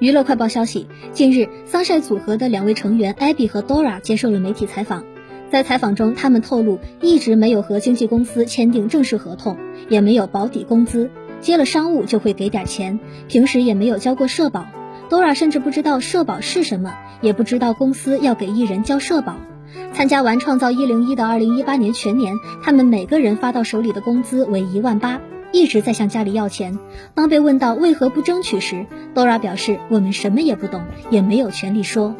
娱乐快报消息，近日，Sunshine 组合的两位成员 Abby 和 Dora 接受了媒体采访。在采访中，他们透露一直没有和经纪公司签订正式合同，也没有保底工资，接了商务就会给点钱，平时也没有交过社保。Dora 甚至不知道社保是什么，也不知道公司要给艺人交社保。参加完《创造一零一》的二零一八年全年，他们每个人发到手里的工资为一万八。一直在向家里要钱。当被问到为何不争取时，Dora 表示：“我们什么也不懂，也没有权利说。”